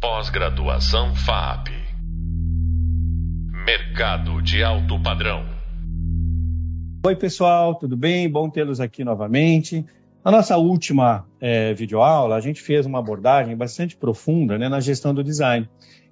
Pós-graduação FAP. Mercado de alto padrão. Oi, pessoal, tudo bem? Bom tê-los aqui novamente. Na nossa última é, videoaula, a gente fez uma abordagem bastante profunda né, na gestão do design.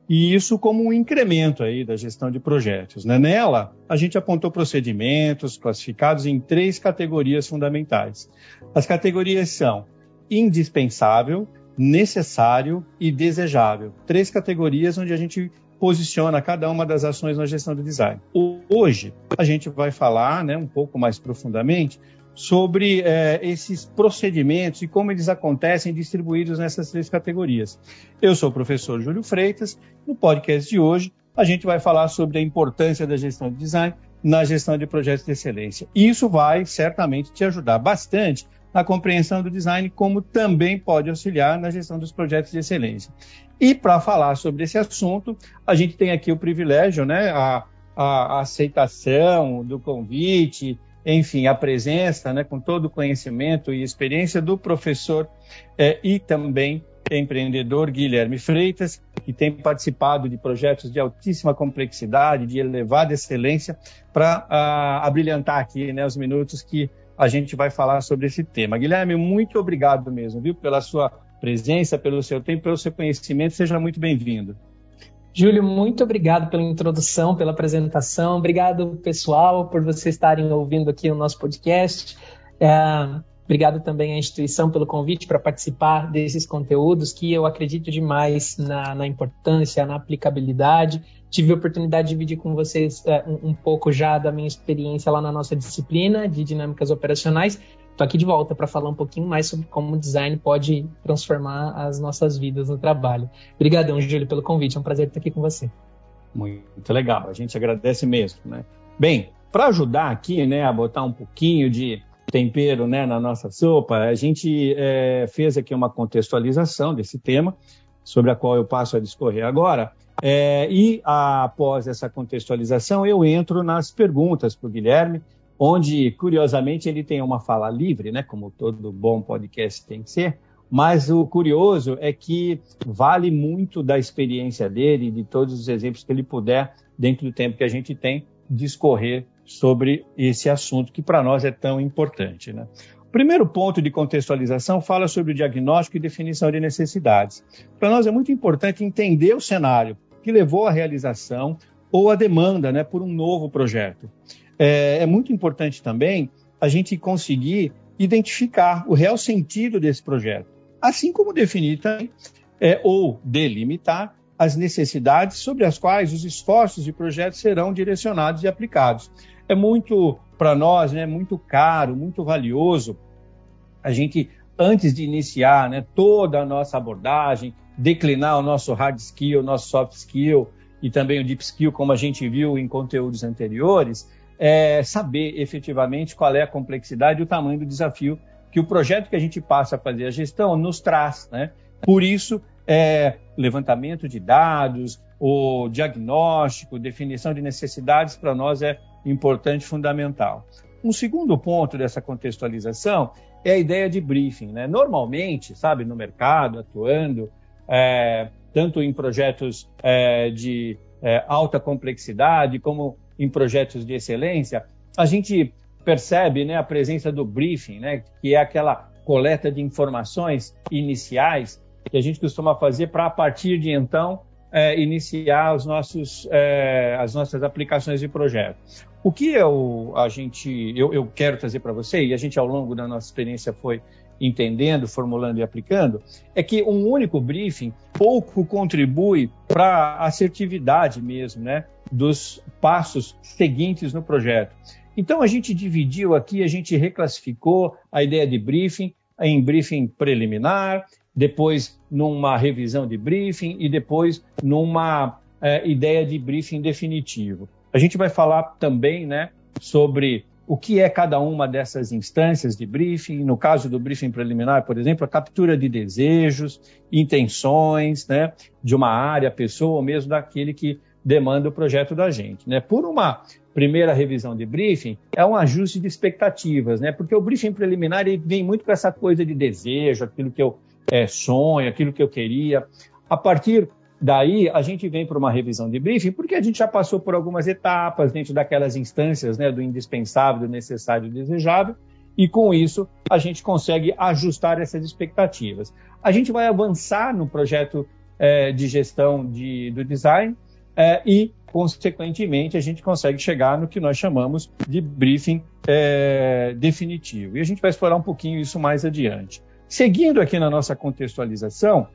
E isso como um incremento aí da gestão de projetos. Né? Nela, a gente apontou procedimentos classificados em três categorias fundamentais. As categorias são indispensável, necessário e desejável. Três categorias onde a gente posiciona cada uma das ações na gestão do design. Hoje, a gente vai falar né, um pouco mais profundamente sobre é, esses procedimentos e como eles acontecem distribuídos nessas três categorias. Eu sou o professor Júlio Freitas. No podcast de hoje, a gente vai falar sobre a importância da gestão de design na gestão de projetos de excelência. Isso vai certamente te ajudar bastante na compreensão do design, como também pode auxiliar na gestão dos projetos de excelência. E para falar sobre esse assunto, a gente tem aqui o privilégio, né, a, a aceitação do convite, enfim, a presença, né, com todo o conhecimento e experiência do professor é, e também empreendedor Guilherme Freitas, que tem participado de projetos de altíssima complexidade, de elevada excelência, para uh, abrilhantar aqui né, os minutos que a gente vai falar sobre esse tema. Guilherme, muito obrigado mesmo, viu, pela sua presença, pelo seu tempo, pelo seu conhecimento. Seja muito bem-vindo. Júlio, muito obrigado pela introdução, pela apresentação. Obrigado, pessoal, por vocês estarem ouvindo aqui o nosso podcast. É, obrigado também à instituição pelo convite para participar desses conteúdos que eu acredito demais na, na importância, na aplicabilidade tive a oportunidade de dividir com vocês é, um, um, pouco já da minha experiência lá na nossa disciplina de dinâmicas operacionais. Estou aqui de volta para falar um pouquinho mais sobre como o design pode transformar as nossas vidas no trabalho. Obrigadão, Júlio, pelo convite. É um prazer estar aqui com você. Muito legal. A gente agradece mesmo, né? Bem, para ajudar aqui, né, a botar um pouquinho de tempero, né, na nossa sopa, a gente é, fez aqui uma contextualização desse tema, sobre a qual eu passo a discorrer agora. É, e após essa contextualização, eu entro nas perguntas para o Guilherme, onde, curiosamente, ele tem uma fala livre, né, como todo bom podcast tem que ser, mas o curioso é que vale muito da experiência dele, de todos os exemplos que ele puder, dentro do tempo que a gente tem, discorrer sobre esse assunto que para nós é tão importante. Né? O primeiro ponto de contextualização fala sobre o diagnóstico e definição de necessidades. Para nós é muito importante entender o cenário, que levou à realização ou à demanda né, por um novo projeto. É, é muito importante também a gente conseguir identificar o real sentido desse projeto, assim como definir também, é, ou delimitar as necessidades sobre as quais os esforços de projeto serão direcionados e aplicados. É muito, para nós, né, muito caro, muito valioso a gente, antes de iniciar né, toda a nossa abordagem, declinar o nosso hard skill, o nosso soft skill e também o deep skill, como a gente viu em conteúdos anteriores, é saber efetivamente qual é a complexidade e o tamanho do desafio que o projeto que a gente passa a fazer a gestão nos traz. Né? Por isso, é, levantamento de dados, o diagnóstico, definição de necessidades para nós é importante, fundamental. Um segundo ponto dessa contextualização é a ideia de briefing. Né? Normalmente, sabe, no mercado, atuando, é, tanto em projetos é, de é, alta complexidade como em projetos de excelência, a gente percebe né, a presença do briefing, né, que é aquela coleta de informações iniciais que a gente costuma fazer para, a partir de então, é, iniciar os nossos, é, as nossas aplicações de projeto. O que eu, a gente, eu, eu quero trazer para você, e a gente ao longo da nossa experiência foi entendendo, formulando e aplicando, é que um único briefing pouco contribui para a assertividade mesmo, né, dos passos seguintes no projeto. Então a gente dividiu aqui, a gente reclassificou a ideia de briefing em briefing preliminar, depois numa revisão de briefing e depois numa é, ideia de briefing definitivo. A gente vai falar também, né, sobre o que é cada uma dessas instâncias de briefing. No caso do briefing preliminar, por exemplo, a captura de desejos, intenções né, de uma área, pessoa, ou mesmo daquele que demanda o projeto da gente. Né? Por uma primeira revisão de briefing, é um ajuste de expectativas, né? porque o briefing preliminar ele vem muito com essa coisa de desejo, aquilo que eu é, sonho, aquilo que eu queria. A partir daí, a gente vem para uma revisão de briefing, porque a gente já passou por algumas etapas dentro daquelas instâncias né, do indispensável, do necessário e desejável, e com isso a gente consegue ajustar essas expectativas. A gente vai avançar no projeto é, de gestão de, do design é, e, consequentemente, a gente consegue chegar no que nós chamamos de briefing é, definitivo. E a gente vai explorar um pouquinho isso mais adiante. Seguindo aqui na nossa contextualização,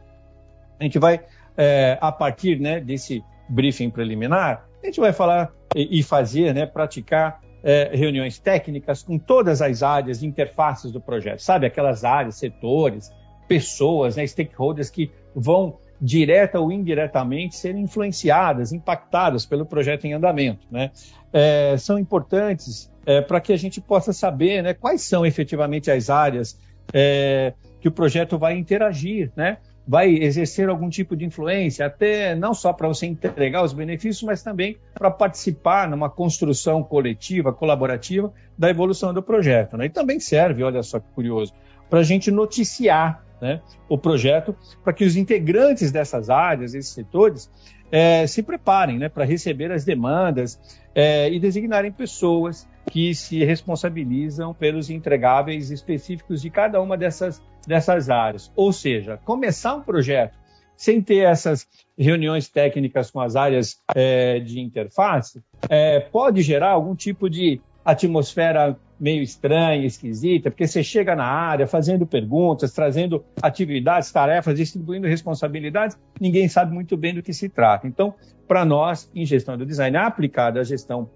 a gente vai, é, a partir né, desse briefing preliminar, a gente vai falar e, fazer, né, praticar é, reuniões técnicas com todas as áreas, interfaces do projeto, sabe? Aquelas áreas, setores, pessoas, né, stakeholders que vão direta ou indiretamente ser influenciadas, impactadas pelo projeto em andamento, né? É, são importantes é, para que a gente possa saber, né, quais são efetivamente as áreas é, que o projeto vai interagir, né? Vai exercer algum tipo de influência, até não só para você entregar os benefícios, mas também para participar numa construção coletiva, colaborativa da evolução do projeto. Né? E também serve, olha só que curioso, para a gente noticiar né, o projeto, para que os integrantes dessas áreas, esses setores, é, se preparem né, para receber as demandas é, e designarem pessoas que se responsabilizam pelos entregáveis específicos de cada uma dessas, dessas áreas. Ou seja, começar um projeto sem ter essas reuniões técnicas com as áreas é, de interface é, pode gerar algum tipo de atmosfera meio estranha, esquisita, porque você chega na área fazendo perguntas, trazendo atividades, tarefas, distribuindo responsabilidades, ninguém sabe muito bem do que se trata. Então, para nós, em gestão do design aplicada à gestão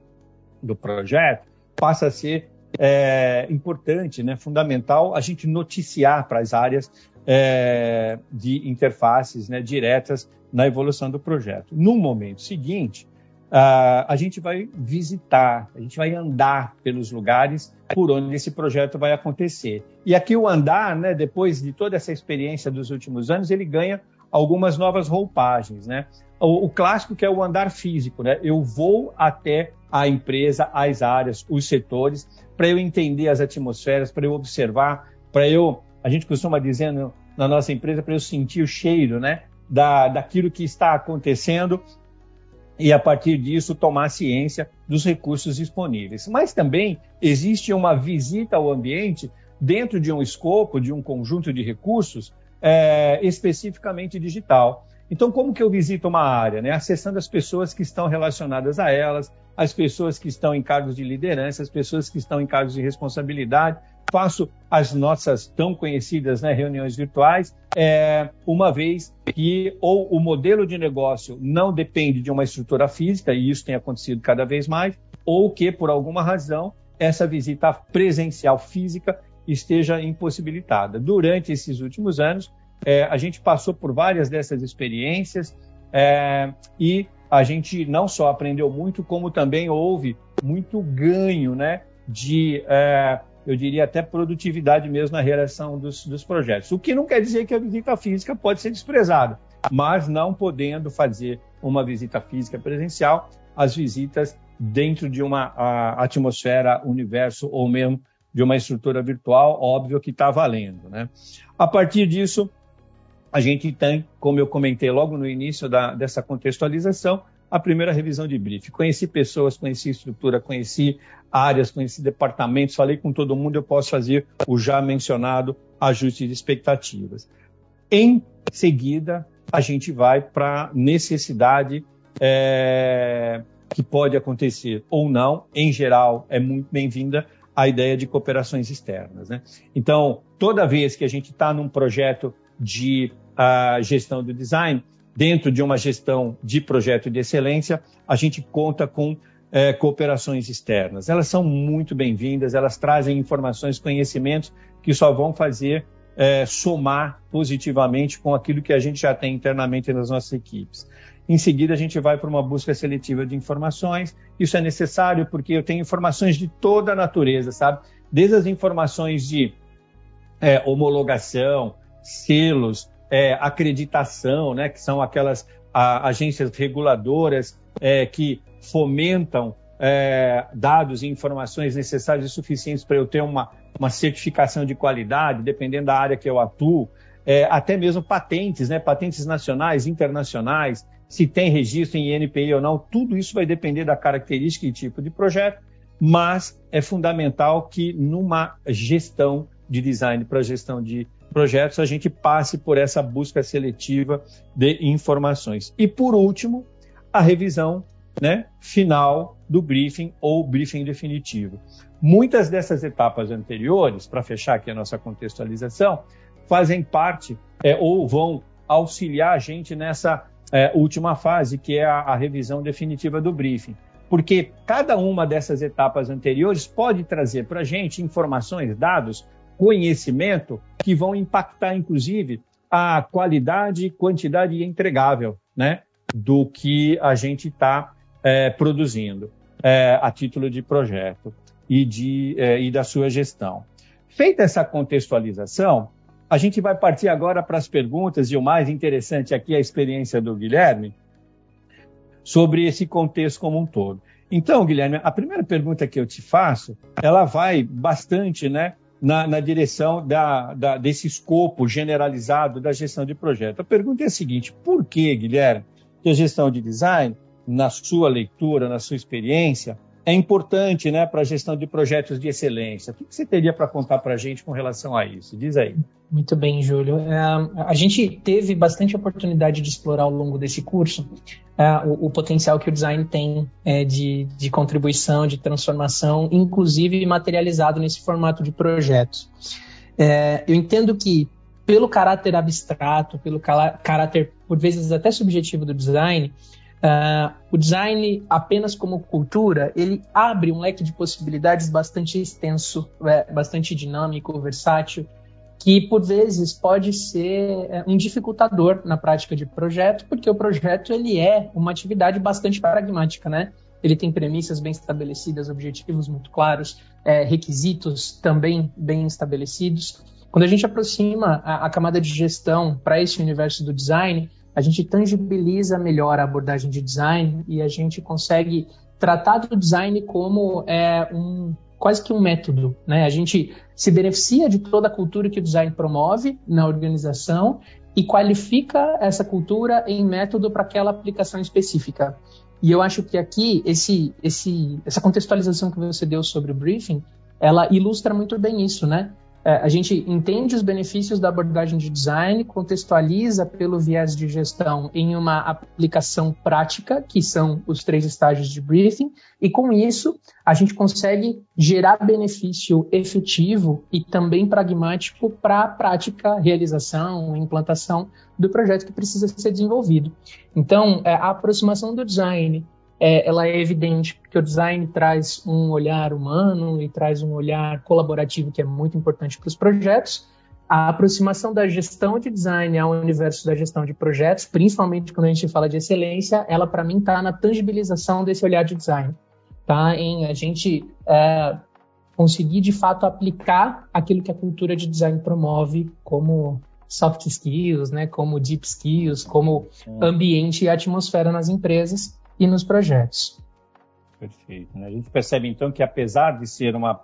do projeto, passa a ser é, importante, né, fundamental a gente noticiar para as áreas é, de interfaces né, diretas na evolução do projeto. No momento seguinte, uh, a gente vai visitar, a gente vai andar pelos lugares por onde esse projeto vai acontecer. E aqui o andar, né, depois de toda essa experiência dos últimos anos, ele ganha algumas novas roupagens, né? O, o, clássico que é o andar físico, né? Eu vou até a empresa, as áreas, os setores, para eu entender as atmosferas, para eu observar, para eu, a gente costuma dizer na nossa empresa, para eu sentir o cheiro, né? Da, daquilo que está acontecendo e a partir disso tomar ciência dos recursos disponíveis. Mas também existe uma visita ao ambiente dentro de um escopo, de um conjunto de recursos é, especificamente digital. Então, como que eu visito uma área? Né? Acessando as pessoas que estão relacionadas a elas, as pessoas que estão em cargos de liderança, as pessoas que estão em cargos de responsabilidade. Faço as nossas tão conhecidas né, reuniões virtuais, é, uma vez que ou o modelo de negócio não depende de uma estrutura física, e isso tem acontecido cada vez mais, ou que, por alguma razão, essa visita presencial física esteja impossibilitada. Durante esses últimos anos, é, a gente passou por várias dessas experiências é, e a gente não só aprendeu muito, como também houve muito ganho né, de, é, eu diria até produtividade mesmo na realização dos, dos projetos. O que não quer dizer que a visita física pode ser desprezada, mas não podendo fazer uma visita física presencial, as visitas dentro de uma atmosfera, universo ou mesmo de uma estrutura virtual, óbvio que está valendo. Né? A partir disso, a gente tem, como eu comentei logo no início da, dessa contextualização, a primeira revisão de brief. Conheci pessoas, conheci estrutura, conheci áreas, conheci departamentos, falei com todo mundo, eu posso fazer o já mencionado ajuste de expectativas. Em seguida, a gente vai para necessidade é, que pode acontecer ou não, em geral, é muito bem-vinda a ideia de cooperações externas. Né? Então, toda vez que a gente está num projeto de uh, gestão do design, dentro de uma gestão de projeto de excelência, a gente conta com é, cooperações externas. Elas são muito bem-vindas, elas trazem informações, conhecimentos que só vão fazer é, somar positivamente com aquilo que a gente já tem internamente nas nossas equipes. Em seguida, a gente vai para uma busca seletiva de informações. Isso é necessário porque eu tenho informações de toda a natureza, sabe? Desde as informações de é, homologação, selos, é, acreditação, né, que são aquelas a, agências reguladoras é, que fomentam é, dados e informações necessárias e suficientes para eu ter uma, uma certificação de qualidade, dependendo da área que eu atuo. é, até mesmo patentes, né? patentes nacionais, internacionais, se tem registro em INPI ou não, tudo isso vai depender da característica e tipo de projeto, mas é fundamental que numa gestão de design para gestão de projetos a gente passe por essa busca seletiva de informações. E por último, a revisão né, final do briefing ou briefing definitivo. Muitas dessas etapas anteriores, para fechar aqui a nossa contextualização, fazem parte é, ou vão auxiliar a gente nessa é, última fase, que é a, a revisão definitiva do briefing. Porque cada uma dessas etapas anteriores pode trazer para a gente informações, dados, conhecimento que vão impactar, inclusive, a qualidade, quantidade entregável né, do que a gente está é, produzindo é, a título de projeto e, de, é, e da sua gestão. Feita essa contextualização, a gente vai partir agora para as perguntas, e o mais interessante aqui é a experiência do Guilherme sobre esse contexto como um todo. Então, Guilherme, a primeira pergunta que eu te faço, ela vai bastante né, na, na direção da, da, desse escopo generalizado da gestão de projeto. A pergunta é a seguinte: por que, Guilherme, que a gestão de design na sua leitura, na sua experiência, é importante né, para a gestão de projetos de excelência. O que você teria para contar para a gente com relação a isso? Diz aí. Muito bem, Júlio. É, a gente teve bastante oportunidade de explorar ao longo desse curso é, o, o, potencial que o design tem é, de, de, contribuição, de transformação, inclusive materializado nesse formato de projetos. É, eu entendo que, pelo caráter abstrato, pelo caráter, por vezes, até subjetivo do design, Uh, o design, apenas como cultura, ele abre um leque de possibilidades bastante extenso, é, bastante dinâmico, versátil, que por vezes pode ser é, um dificultador na prática de projeto, porque o projeto ele é uma atividade bastante pragmática, né? Ele tem premissas bem estabelecidas, objetivos muito claros, é, requisitos também bem estabelecidos. Quando a gente aproxima a, a camada de gestão para esse universo do design, a gente tangibiliza melhor a abordagem de design e a gente consegue tratar do design como é, um, quase que um método. Né? A gente se beneficia de toda a cultura que o design promove na organização e qualifica essa cultura em método para aquela aplicação específica. E eu acho que aqui esse, esse, essa contextualização que você deu sobre o briefing, ela ilustra muito bem isso, né? É, a gente entende os benefícios da abordagem de design, contextualiza pelo viés de gestão em uma aplicação prática, que são os três estágios de briefing, e com isso a gente consegue gerar benefício efetivo e também pragmático para a prática, realização, implantação do projeto que precisa ser desenvolvido. Então, é, a aproximação do design é, ela é evidente porque o design traz um olhar humano e traz um olhar colaborativo que é muito importante para os projetos. A aproximação da gestão de design ao universo da gestão de projetos, principalmente quando a gente fala de excelência, ela para mim está na tangibilização desse olhar de design, tá? Em a gente é, conseguir de fato aplicar aquilo que a cultura de design promove como soft skills, né, como deep skills, como ambiente e atmosfera nas empresas e nos projetos. Perfeito. Né? A gente percebe então que apesar de ser uma,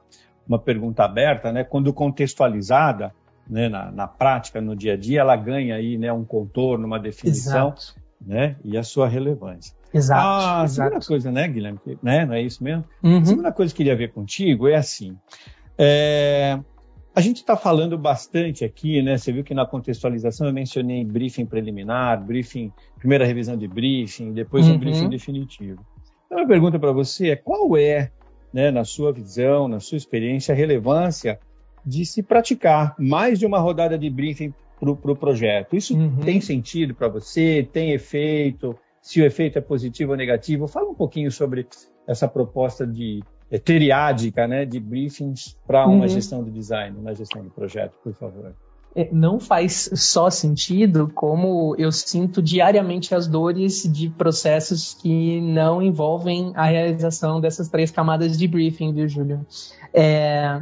uma pergunta aberta, né, quando contextualizada né, na, na prática, no dia a dia, ela ganha aí né, um contorno, uma definição né, e a sua relevância. Exato. Ah, a segunda exato. coisa, né, Guilherme? Né, não é isso mesmo? Uhum. A segunda coisa que eu queria ver contigo é assim. É, a gente está falando bastante aqui, né? Você viu que na contextualização eu mencionei briefing preliminar, briefing, primeira revisão de briefing, depois uhum. um briefing definitivo. Então, a pergunta para você é qual é, né, na sua visão, na sua experiência, a relevância de se praticar mais de uma rodada de briefing para o pro projeto? Isso uhum. tem sentido para você? Tem efeito? Se o efeito é positivo ou negativo? Fala um pouquinho sobre essa proposta de é, triádica né, de briefings para uma uhum. gestão de design, uma gestão de projeto, por favor. É, não faz só sentido como eu sinto diariamente as dores de processos que não envolvem a realização dessas três camadas de briefing, viu, Júlio? É,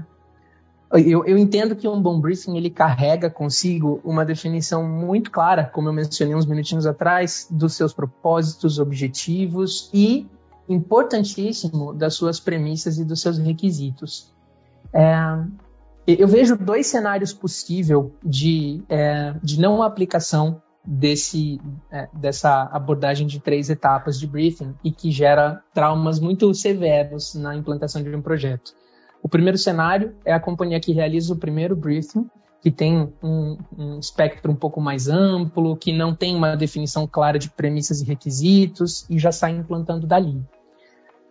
eu, eu, entendo que um bom briefing ele carrega consigo uma definição muito clara, como eu mencionei uns minutinhos atrás, dos seus propósitos, objetivos e importantíssimo das suas premissas e dos seus requisitos. É, eu vejo dois cenários possíveis de, é, de não aplicação desse, é, dessa abordagem de três etapas de briefing e que gera traumas muito severos na implantação de um projeto. O primeiro cenário é a companhia que realiza o primeiro briefing, que tem um, um espectro um pouco mais amplo, que não tem uma definição clara de premissas e requisitos e já sai implantando dali.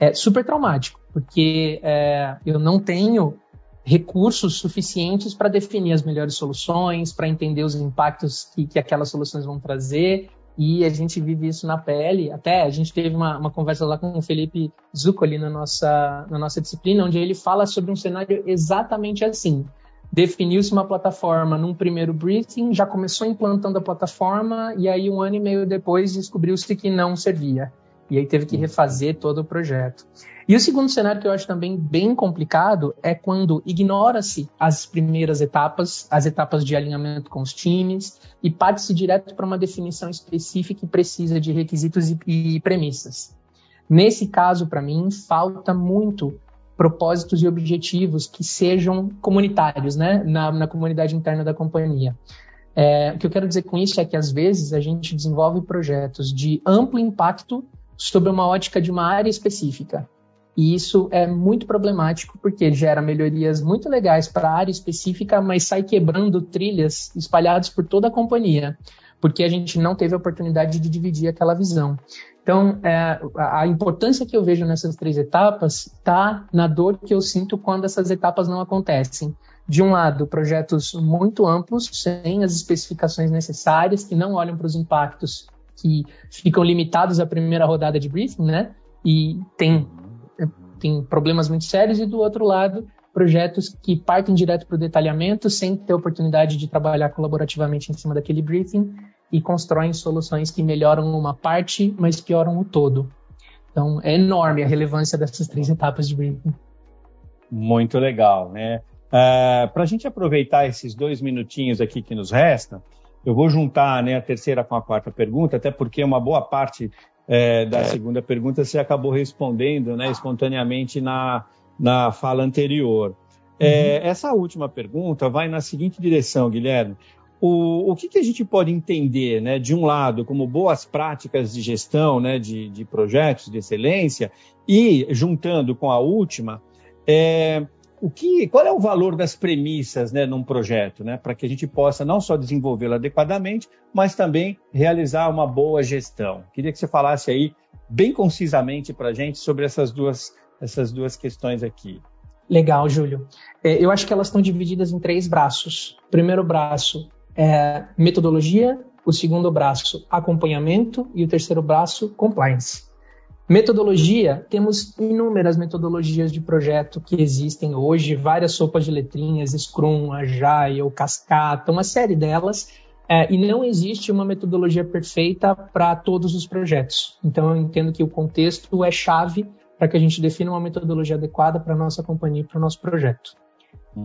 É super traumático, porque é, eu não tenho recursos suficientes para definir as melhores soluções, para entender os impactos que, que aquelas soluções vão trazer, e a gente vive isso na pele. Até a gente teve uma, uma conversa lá com o Felipe Zuccoli na nossa, na nossa disciplina, onde ele fala sobre um cenário exatamente assim. Definiu-se uma plataforma num primeiro briefing, já começou implantando a plataforma, e aí um ano e meio depois descobriu-se que não servia. E aí teve que refazer todo o projeto. E o segundo cenário que eu acho também bem complicado é quando ignora-se as primeiras etapas, as etapas de alinhamento com os times, e parte-se direto para uma definição específica e precisa de requisitos e, e premissas. Nesse caso, para mim, falta muito propósitos e objetivos que sejam comunitários, né, na, na comunidade interna da companhia. É, o que eu quero dizer com isso é que, às vezes, a gente desenvolve projetos de amplo impacto sobre uma ótica de uma área específica. E isso é muito problemático porque gera melhorias muito legais para a área específica, mas sai quebrando trilhas espalhadas por toda a companhia, porque a gente não teve a oportunidade de dividir aquela visão. Então, é, a importância que eu vejo nessas três etapas está na dor que eu sinto quando essas etapas não acontecem. De um lado, projetos muito amplos, sem as especificações necessárias, que não olham para os impactos que ficam limitados à primeira rodada de briefing, né? E tem tem problemas muito sérios, e do outro lado, projetos que partem direto para o detalhamento, sem ter oportunidade de trabalhar colaborativamente em cima daquele briefing, e constroem soluções que melhoram uma parte, mas pioram o todo. Então, é enorme a relevância dessas três etapas de briefing. Muito legal, né? Uh, para a gente aproveitar esses dois minutinhos aqui que nos restam, eu vou juntar né, a terceira com a quarta pergunta, até porque uma boa parte é, da segunda pergunta você acabou respondendo né, espontaneamente na, na fala anterior. É, uhum. Essa última pergunta vai na seguinte direção, Guilherme. O, o que, que, a gente pode entender, né, de um lado, como boas práticas de gestão né, de, de projetos de excelência, e juntando com a última, é, o que, qual é o valor das premissas né, num projeto, né, para que a gente possa não só desenvolvê-lo adequadamente, mas também realizar uma boa gestão? Queria que você falasse aí bem concisamente para a gente sobre essas duas, essas duas questões aqui. Legal, Júlio. É, eu acho que elas estão divididas em três braços. O primeiro braço é metodologia, o segundo braço, acompanhamento, e o terceiro braço, compliance. Metodologia, temos inúmeras metodologias de projeto que existem hoje, várias sopas de letrinhas, Scrum, Agile, Cascata, uma série delas, é, e não existe uma metodologia perfeita para todos os projetos. Então, eu entendo que o contexto é chave para que a gente defina uma metodologia adequada para a nossa companhia e para o nosso projeto.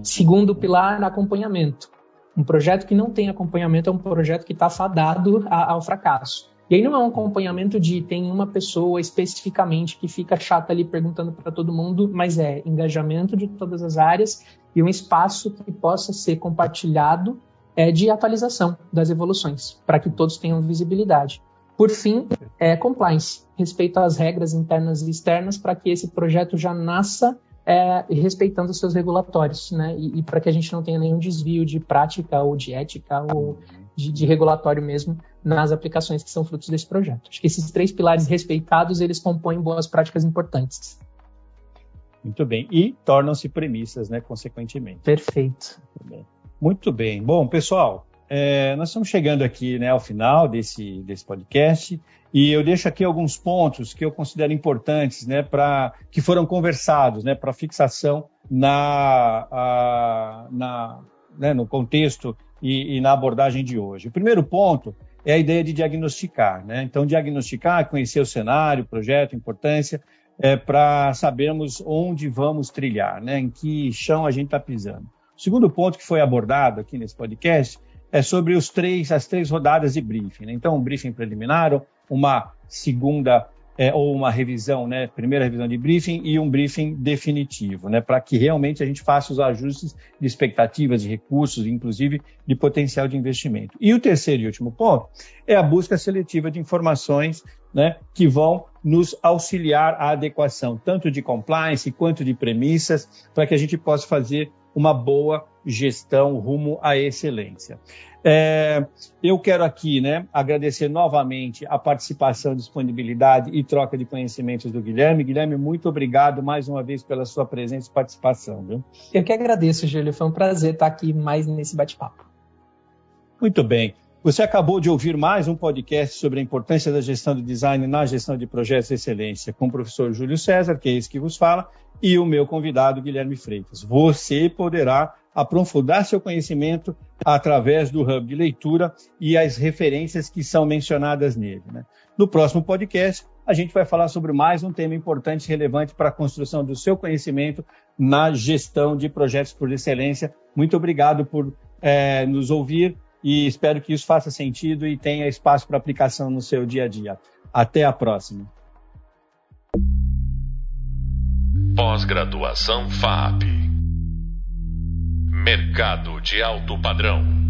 Segundo pilar, acompanhamento. Um projeto que não tem acompanhamento é um projeto que está fadado ao fracasso. E aí não é um acompanhamento de tem uma pessoa especificamente que fica chata ali perguntando para todo mundo, mas é engajamento de todas as áreas e um espaço que possa ser compartilhado é, de atualização das evoluções, para que todos tenham visibilidade. Por fim, é compliance, respeito às regras internas e externas, para que esse projeto já nasça é, respeitando os seus regulatórios, né? E, e para que a gente não tenha nenhum desvio de prática ou de ética ou de, de, regulatório mesmo nas aplicações que são frutos desse projeto. Acho que esses três pilares respeitados, eles compõem boas práticas importantes. Muito bem. E tornam-se premissas, né, consequentemente. Perfeito. Muito bem. Muito bem. Bom, pessoal, é, nós estamos chegando aqui né, ao final desse, desse podcast e eu deixo aqui alguns pontos que eu considero importantes, né, para que foram conversados, né, para fixação na, a, na né, no contexto e, e, na abordagem de hoje. O primeiro ponto é a ideia de diagnosticar. Né? Então, diagnosticar, conhecer o cenário, projeto, importância, é, para sabermos onde vamos trilhar, né? em que chão a gente está pisando. O segundo ponto que foi abordado aqui nesse podcast é sobre os três, as três rodadas de briefing. Né? Então, um briefing preliminar, uma segunda é, ou uma revisão, né, primeira revisão de briefing e um briefing definitivo, né, para que realmente a gente faça os ajustes de expectativas, de recursos, inclusive de potencial de investimento. E o terceiro e último ponto é a busca seletiva de informações né, que vão nos auxiliar à adequação tanto de compliance quanto de premissas, para que a gente possa fazer uma boa gestão rumo à excelência. É, eu quero aqui né, agradecer novamente a participação, disponibilidade e troca de conhecimentos do Guilherme. Guilherme, muito obrigado mais uma vez pela sua presença e participação. Viu? Eu que agradeço, Júlio. Foi um prazer estar aqui mais nesse bate-papo. Muito bem. Você acabou de ouvir mais um podcast sobre a importância da gestão do design na gestão de projetos de excelência com o professor Júlio César, que é esse que vos fala, e o meu convidado, Guilherme Freitas. Você poderá aprofundar seu conhecimento através do hub de leitura e as referências que são mencionadas nele. Né? No próximo podcast, a gente vai falar sobre mais um tema importante e relevante para a construção do seu conhecimento na gestão de projetos por excelência. Muito obrigado por é, nos ouvir e espero que isso faça sentido e tenha espaço para aplicação no seu dia a dia. Até a próxima. Pós-graduação FAP Mercado de alto padrão.